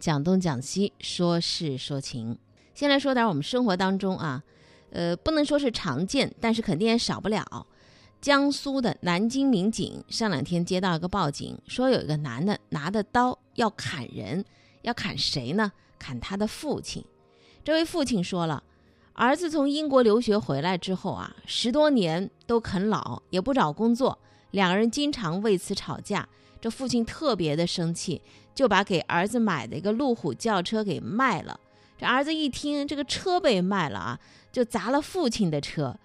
讲东讲西，说事说情。先来说点我们生活当中啊，呃，不能说是常见，但是肯定也少不了。江苏的南京民警上两天接到一个报警，说有一个男的拿着刀要砍人，要砍谁呢？砍他的父亲。这位父亲说了，儿子从英国留学回来之后啊，十多年都啃老，也不找工作，两个人经常为此吵架。这父亲特别的生气，就把给儿子买的一个路虎轿车给卖了。这儿子一听这个车被卖了啊，就砸了父亲的车。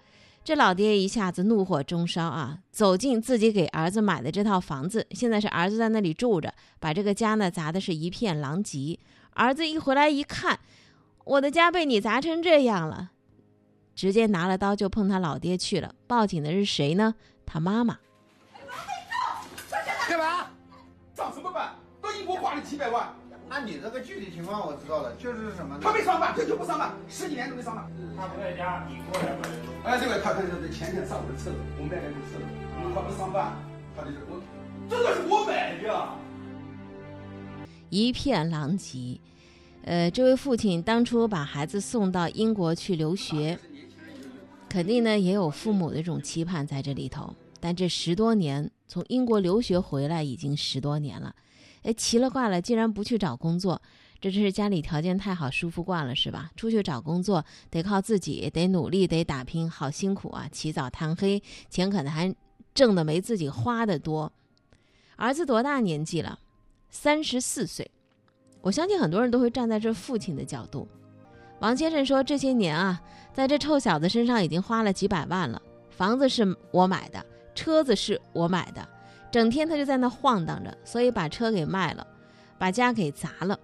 这老爹一下子怒火中烧啊，走进自己给儿子买的这套房子，现在是儿子在那里住着，把这个家呢砸的是一片狼藉。儿子一回来一看，我的家被你砸成这样了，直接拿了刀就碰他老爹去了。报警的是谁呢？他妈妈。干嘛？涨什么班？到英国花了几百万。那你这个具体情况我知道了，就是什么？他没上班，他就不上班，十几年都没上班。他不在家，你过来吧。哎，对个，他他他前天上我的车子，我买的这车子，他不上班，他就是我，这个是我买的。一片狼藉。呃，这位父亲当初把孩子送到英国去留学，肯定呢也有父母的这种期盼在这里头。但这十多年。从英国留学回来已经十多年了，哎，奇了怪了，竟然不去找工作，这真是家里条件太好，舒服惯了是吧？出去找工作得靠自己，得努力，得打拼，好辛苦啊！起早贪黑，钱可能还挣的没自己花的多。儿子多大年纪了？三十四岁。我相信很多人都会站在这父亲的角度。王先生说，这些年啊，在这臭小子身上已经花了几百万了，房子是我买的。车子是我买的，整天他就在那晃荡着，所以把车给卖了，把家给砸了。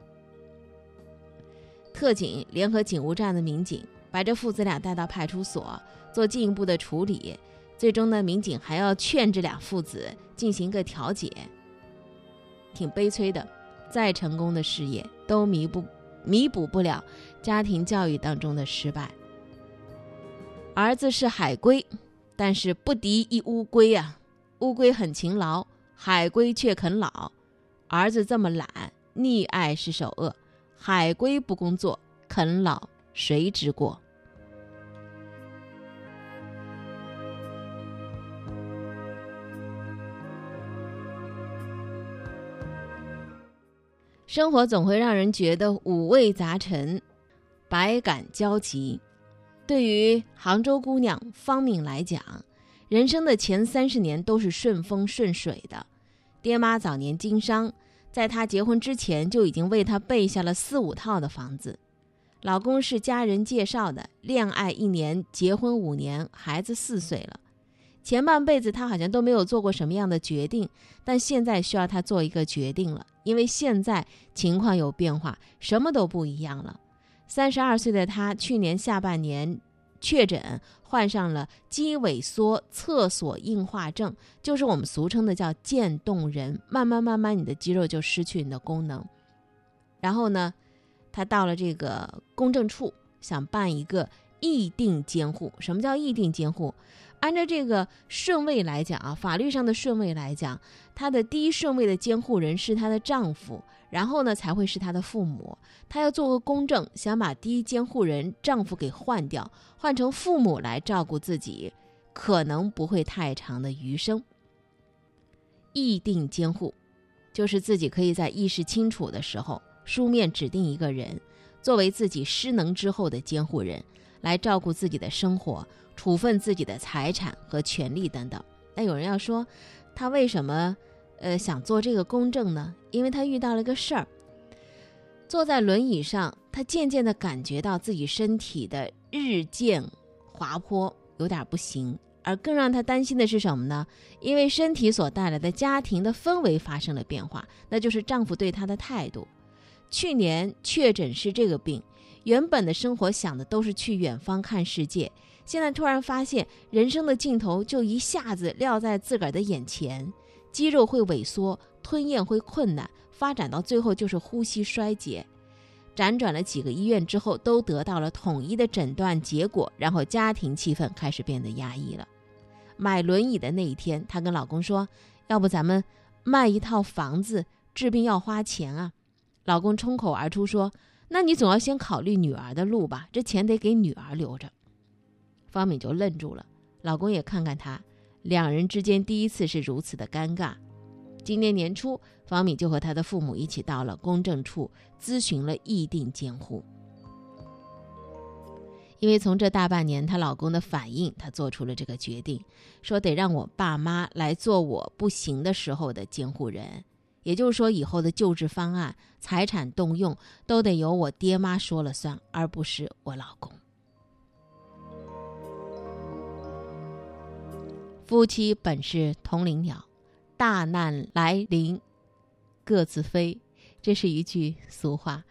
特警联合警务站的民警把这父子俩带到派出所做进一步的处理，最终呢，民警还要劝这俩父子进行个调解。挺悲催的，再成功的事业都弥补弥补不了家庭教育当中的失败。儿子是海归。但是不敌一乌龟呀！乌龟很勤劳，海龟却啃老。儿子这么懒，溺爱是首恶。海龟不工作，啃老谁之过？生活总会让人觉得五味杂陈，百感交集。对于杭州姑娘方敏来讲，人生的前三十年都是顺风顺水的。爹妈早年经商，在她结婚之前就已经为她备下了四五套的房子。老公是家人介绍的，恋爱一年，结婚五年，孩子四岁了。前半辈子她好像都没有做过什么样的决定，但现在需要她做一个决定了，因为现在情况有变化，什么都不一样了。三十二岁的他，去年下半年确诊患上了肌萎缩厕所硬化症，就是我们俗称的叫渐冻人。慢慢慢慢，你的肌肉就失去你的功能。然后呢，他到了这个公证处，想办一个议定监护。什么叫议定监护？按照这个顺位来讲啊，法律上的顺位来讲，她的第一顺位的监护人是她的丈夫，然后呢才会是她的父母。她要做个公证，想把第一监护人丈夫给换掉，换成父母来照顾自己，可能不会太长的余生。议定监护，就是自己可以在意识清楚的时候，书面指定一个人，作为自己失能之后的监护人，来照顾自己的生活。处分自己的财产和权利等等。那有人要说，他为什么，呃，想做这个公证呢？因为他遇到了个事儿。坐在轮椅上，他渐渐地感觉到自己身体的日渐滑坡，有点不行。而更让他担心的是什么呢？因为身体所带来的家庭的氛围发生了变化，那就是丈夫对她的态度。去年确诊是这个病，原本的生活想的都是去远方看世界。现在突然发现，人生的尽头就一下子撂在自个儿的眼前，肌肉会萎缩，吞咽会困难，发展到最后就是呼吸衰竭。辗转了几个医院之后，都得到了统一的诊断结果，然后家庭气氛开始变得压抑了。买轮椅的那一天，她跟老公说：“要不咱们卖一套房子，治病要花钱啊。”老公冲口而出说：“那你总要先考虑女儿的路吧，这钱得给女儿留着。”方敏就愣住了，老公也看看她，两人之间第一次是如此的尴尬。今年年初，方敏就和她的父母一起到了公证处咨询了议定监护。因为从这大半年她老公的反应，她做出了这个决定，说得让我爸妈来做我不行的时候的监护人，也就是说，以后的救治方案、财产动用都得由我爹妈说了算，而不是我老公。夫妻本是同林鸟，大难来临各自飞，这是一句俗话。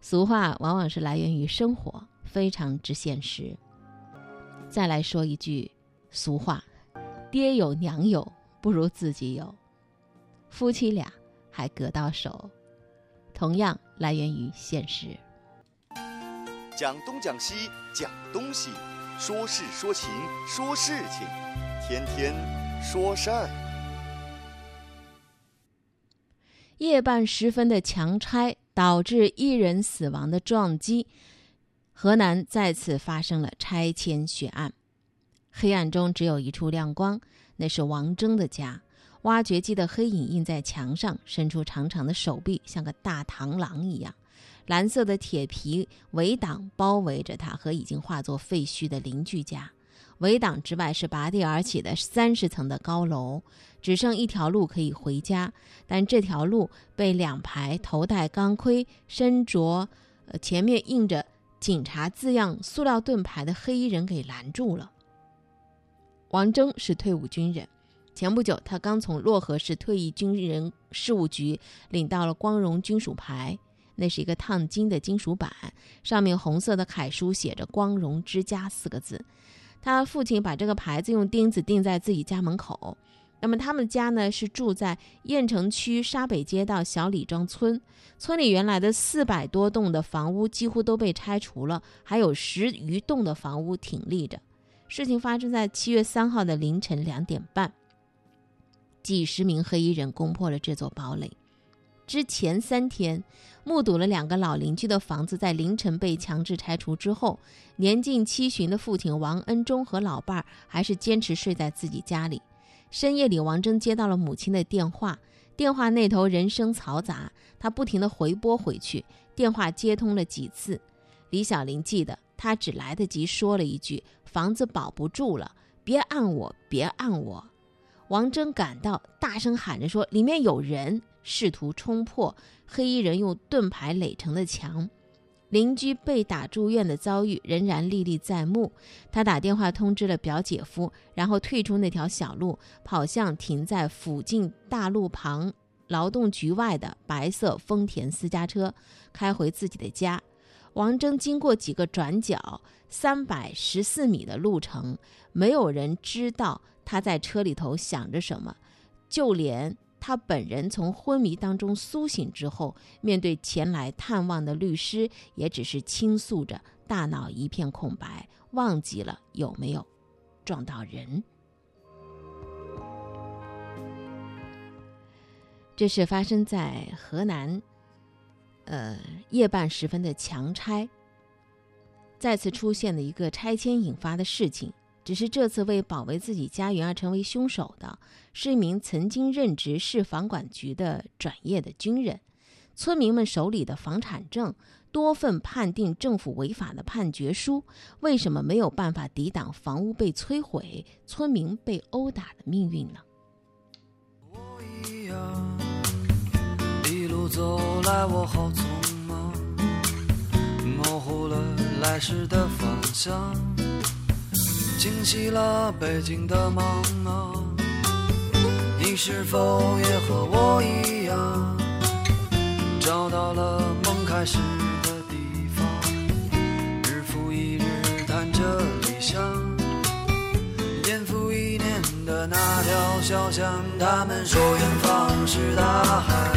俗话往往是来源于生活，非常之现实。再来说一句俗话：爹有娘有，不如自己有。夫妻俩还隔到手，同样来源于现实。讲东讲西讲东西，说事说情说事情，天天说事儿。夜半时分的强拆导致一人死亡的撞击，河南再次发生了拆迁血案。黑暗中只有一处亮光，那是王征的家。挖掘机的黑影印在墙上，伸出长长的手臂，像个大螳螂一样。蓝色的铁皮围挡包围着他和已经化作废墟的邻居家。围挡之外是拔地而起的三十层的高楼，只剩一条路可以回家，但这条路被两排头戴钢盔、身着呃前面印着“警察”字样塑料盾牌的黑衣人给拦住了。王征是退伍军人，前不久他刚从漯河市退役军人事务局领到了光荣军属牌，那是一个烫金的金属板，上面红色的楷书写着“光荣之家”四个字。他父亲把这个牌子用钉子钉在自己家门口。那么他们家呢是住在雁城区沙北街道小李庄村，村里原来的四百多栋的房屋几乎都被拆除了，还有十余栋的房屋挺立着。事情发生在七月三号的凌晨两点半，几十名黑衣人攻破了这座堡垒。之前三天，目睹了两个老邻居的房子在凌晨被强制拆除之后，年近七旬的父亲王恩忠和老伴儿还是坚持睡在自己家里。深夜里，王征接到了母亲的电话，电话那头人声嘈杂，他不停地回拨回去，电话接通了几次。李小玲记得，他只来得及说了一句：“房子保不住了，别按我，别按我。”王征赶到，大声喊着说：“里面有人！”试图冲破黑衣人用盾牌垒成的墙。邻居被打住院的遭遇仍然历历在目。他打电话通知了表姐夫，然后退出那条小路，跑向停在附近大路旁劳动局外的白色丰田私家车，开回自己的家。王征经过几个转角，三百十四米的路程，没有人知道他在车里头想着什么，就连。他本人从昏迷当中苏醒之后，面对前来探望的律师，也只是倾诉着，大脑一片空白，忘记了有没有撞到人。这是发生在河南，呃，夜半时分的强拆，再次出现了一个拆迁引发的事情。只是这次为保卫自己家园而成为凶手的，是一名曾经任职市房管局的转业的军人。村民们手里的房产证、多份判定政府违法的判决书，为什么没有办法抵挡房屋被摧毁、村民被殴打的命运呢？我一样，一路走来，我好匆忙，模糊了来时的方向。清晰了北京的茫茫，你是否也和我一样，找到了梦开始的地方？日复一日谈着理想，年复一年的那条小巷，他们说远方是大海，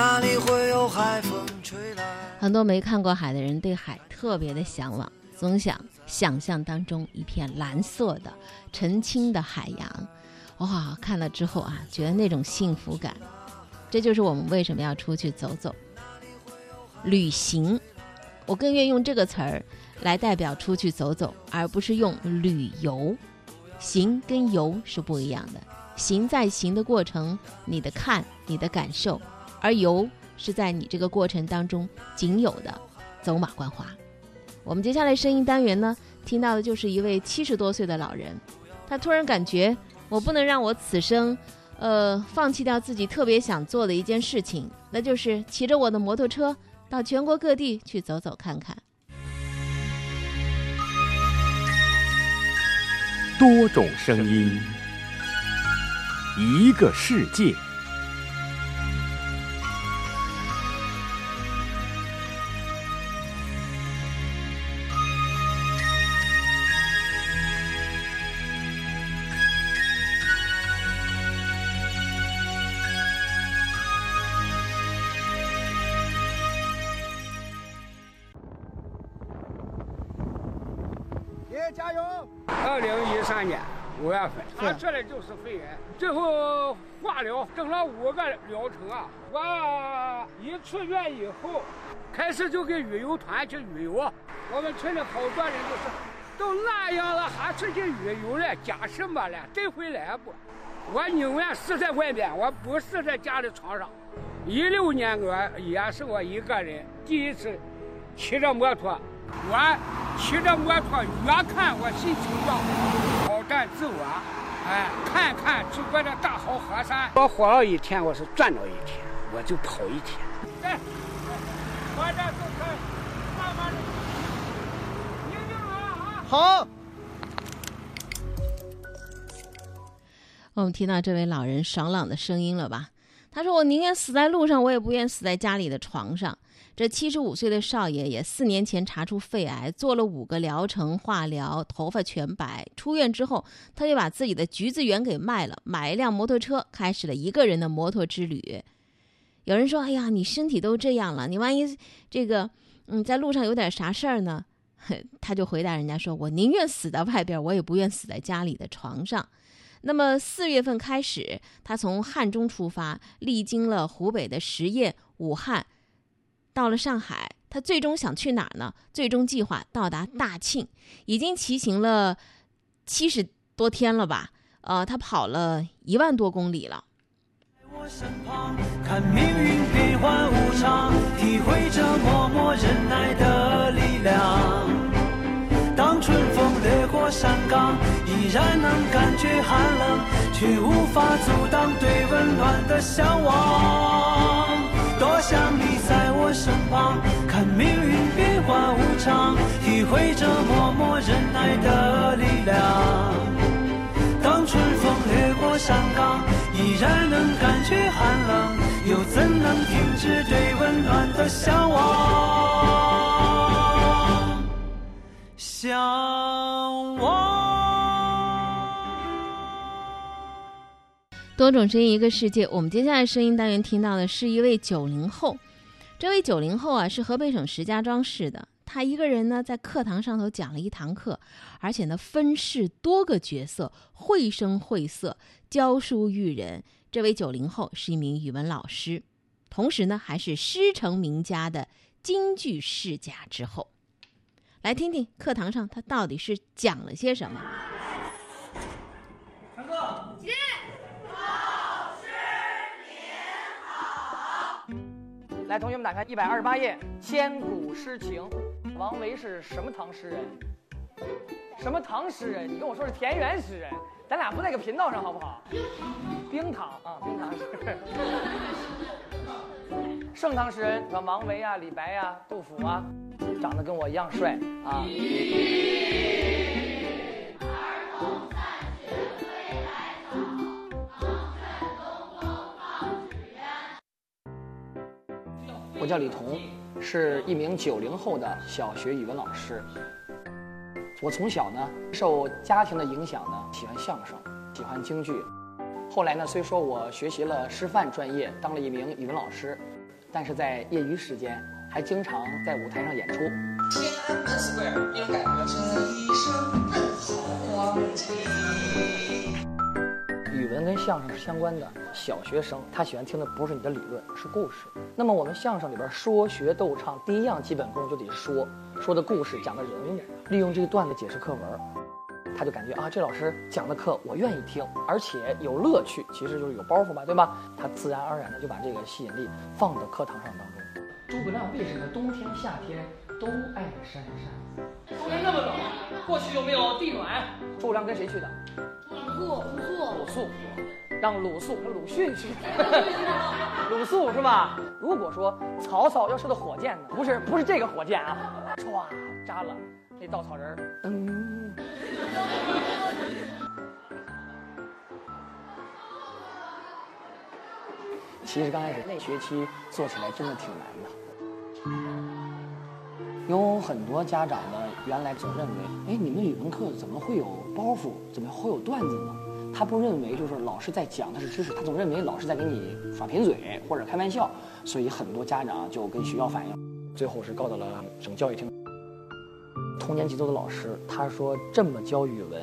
哪里会有海风吹来？很多没看过海的人对海特别的向往，总想想象当中一片蓝色的、澄清的海洋。哇，看了之后啊，觉得那种幸福感，这就是我们为什么要出去走走。旅行，我更愿意用这个词儿来代表出去走走，而不是用旅游。行跟游是不一样的，行在行的过程，你的看，你的感受，而游是在你这个过程当中仅有的走马观花。我们接下来声音单元呢，听到的就是一位七十多岁的老人，他突然感觉我不能让我此生，呃，放弃掉自己特别想做的一件事情，那就是骑着我的摩托车到全国各地去走走看看。多种声音，一个世界。爷加油！二零一三年五月份，他这里就是肺炎，最后化疗整了五个疗程啊。我一出院以后，开始就跟旅游团去旅游。我们村里好多人都是，都那样了还出去旅游了，假什么了？真回来不？我宁愿死在外边，我不死在家里床上。一六年我也是我一个人第一次骑着摩托，我骑着摩托越看我心情越好，挑战自我，哎，看看祖国的大好河山。我活了一天，我是赚了一天，我就跑一天。来，我这就可以慢慢的！好，我们听到这位老人爽朗的声音了吧？他说：“我宁愿死在路上，我也不愿死在家里的床上。”这七十五岁的少爷也四年前查出肺癌，做了五个疗程化疗，头发全白。出院之后，他就把自己的橘子园给卖了，买一辆摩托车，开始了一个人的摩托之旅。有人说：“哎呀，你身体都这样了，你万一这个嗯在路上有点啥事儿呢？” 他就回答人家说：“我宁愿死在外边，我也不愿死在家里的床上。”那么四月份开始，他从汉中出发，历经了湖北的十堰、武汉，到了上海。他最终想去哪儿呢？最终计划到达大庆，已经骑行了七十多天了吧？呃，他跑了一万多公里了。我身旁，看命运变幻无常，体会着默默忍耐的力量。当春风掠过山岗，依然能感觉寒冷，却无法阻挡对温暖的向往。多想你在身旁，看命运变幻无常，体会着默默忍耐的力量。当春风掠过山岗，依然能感觉寒冷，又怎能停止对温暖的向往？向往。多种声音，一个世界。我们接下来声音单元听到的是一位九零后，这位九零后啊是河北省石家庄市的，他一个人呢在课堂上头讲了一堂课，而且呢分饰多个角色，绘声绘色，教书育人。这位九零后是一名语文老师，同时呢还是师承名家的京剧世家之后。来听听课堂上他到底是讲了些什么。大哥，接。老师您好来，同学们打开一百二十八页，千古诗情。王维是什么唐诗人？什么唐诗人？你跟我说是田园诗人，咱俩不在一个频道上好不好？冰糖啊，冰糖诗。盛唐诗人，什么王维啊、李白呀、杜甫啊，长得跟我一样帅啊。我叫李彤，是一名九零后的小学语文老师。我从小呢受家庭的影响呢，喜欢相声，喜欢京剧。后来呢，虽说我学习了师范专业，当了一名语文老师，但是在业余时间还经常在舞台上演出。天安门 Square 那种感觉，这一生好光景。跟相声是相关的，小学生他喜欢听的不是你的理论，是故事。那么我们相声里边说学逗唱，第一样基本功就得说，说的故事，讲的人物，利用这个段子解释课文，他就感觉啊，这老师讲的课我愿意听，而且有乐趣，其实就是有包袱嘛，对吧？他自然而然的就把这个吸引力放到课堂上当中。诸葛亮为什么冬天夏天都爱扇扇？冬天那么冷，过去有没有地暖？诸葛亮跟谁去的？鲁肃，鲁肃，让鲁肃和鲁迅去。鲁肃是吧？如果说曹操要射的火箭呢？不是，不是这个火箭啊，歘扎了那稻草人儿，噔。其实刚开始那学期做起来真的挺难的，有很多家长呢，原来总认为，哎，你们语文课怎么会有包袱，怎么会有段子呢？他不认为就是老师在讲的是知识，他总认为老师在给你耍贫嘴或者开玩笑，所以很多家长就跟学校反映，最后是告到了省教育厅。同年级组的老师他说，这么教语文，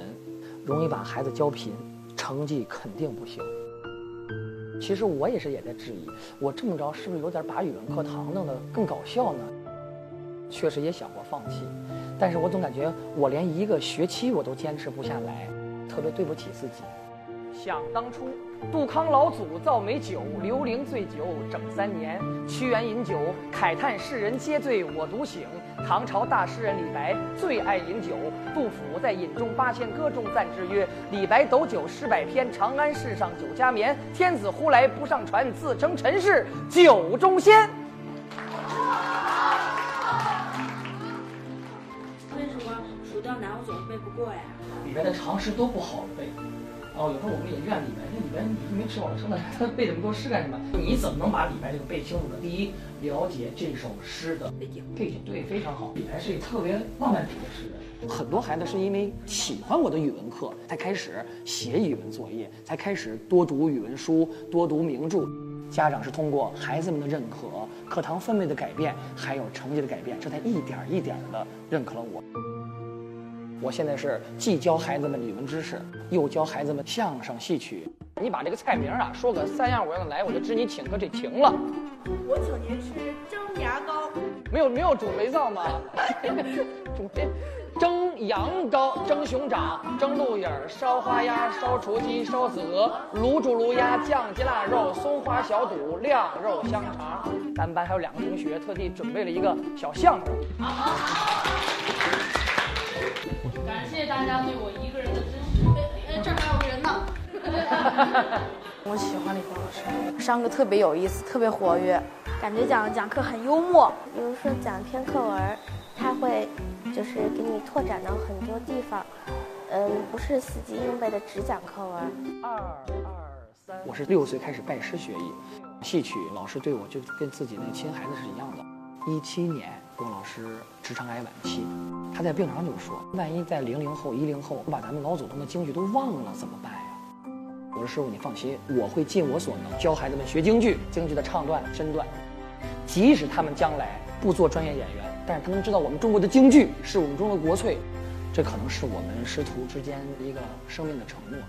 容易把孩子教贫，成绩肯定不行。其实我也是也在质疑，我这么着是不是有点把语文课堂弄得更搞笑呢？确实也想过放弃，但是我总感觉我连一个学期我都坚持不下来，特别对不起自己。想当初，杜康老祖造美酒，刘伶醉酒整三年。屈原饮酒，慨叹世人皆醉我独醒。唐朝大诗人李白最爱饮酒，杜甫在《饮中八仙歌》中赞之曰：“李白斗酒诗百篇，长安市上酒家眠。天子呼来不上船，自称臣是酒中仙。”过呀？里边的常识都不好背。哦，有时候我们也怨李白，那李白你没吃饱撑的，他背这么多诗干什么？你怎么能把李白这个背清楚呢？第一，了解这首诗的背景，背景对非常好。李白是一个特别浪漫主义的诗人。很多孩子是因为喜欢我的语文课，才开始写语文作业，才开始多读语文书，多读名著。家长是通过孩子们的认可、课堂氛围的改变，还有成绩的改变，这才一点一点的认可了我。我现在是既教孩子们语文知识，又教孩子们相声戏曲。你把这个菜名啊说个三样五样的来，我就知你请客这情了。我请您吃蒸牙膏。没有没有煮肥皂吗？煮肥，蒸羊羔、蒸熊掌、蒸鹿眼儿、烧花鸭、烧雏鸡、烧子鹅、卤煮卤鸭、酱鸡腊肉、松花小肚、晾肉香肠。咱们班还有两个同学特地准备了一个小相声。感谢大家对我一个人的支持。哎，这儿还有个人呢。我喜欢李峰老师，上课特别有意思，特别活跃，感觉讲讲课很幽默。比如说讲一篇课文，他会就是给你拓展到很多地方，嗯，不是死记硬背的只讲课文。二二三，我是六岁开始拜师学艺，戏曲老师对我就跟自己那亲孩子是一样的。一七年，郭老师直肠癌晚期，他在病床上就说：“万一在零零后、一零后，我把咱们老祖宗的京剧都忘了怎么办呀？”我说：“师傅，你放心，我会尽我所能教孩子们学京剧，京剧的唱段、身段。即使他们将来不做专业演员，但是他能知道我们中国的京剧是我们中国国粹，这可能是我们师徒之间一个生命的承诺。”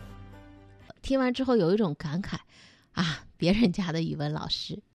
听完之后有一种感慨，啊，别人家的语文老师